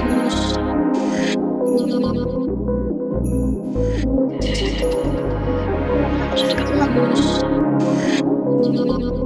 lados. Lados.